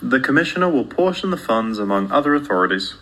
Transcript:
The Commissioner will portion the funds among other authorities.